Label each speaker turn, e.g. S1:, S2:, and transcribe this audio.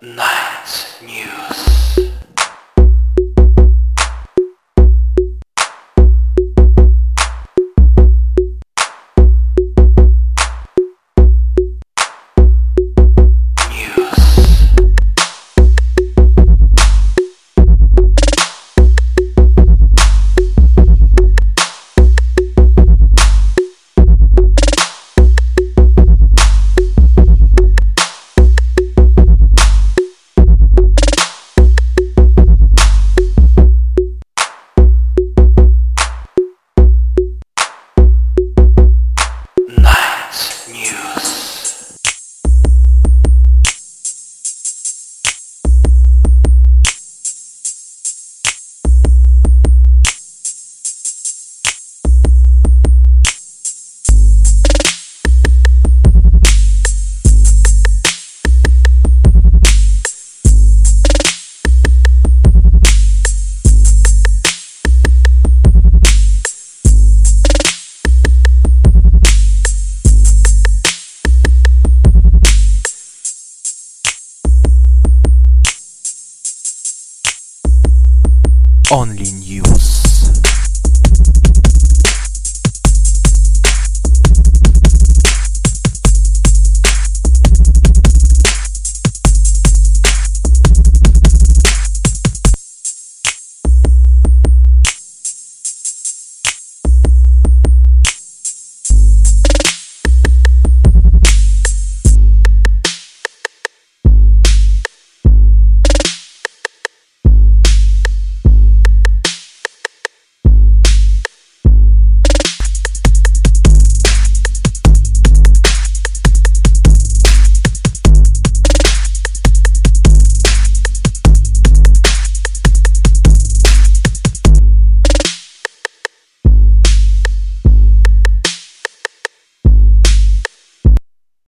S1: Night only news.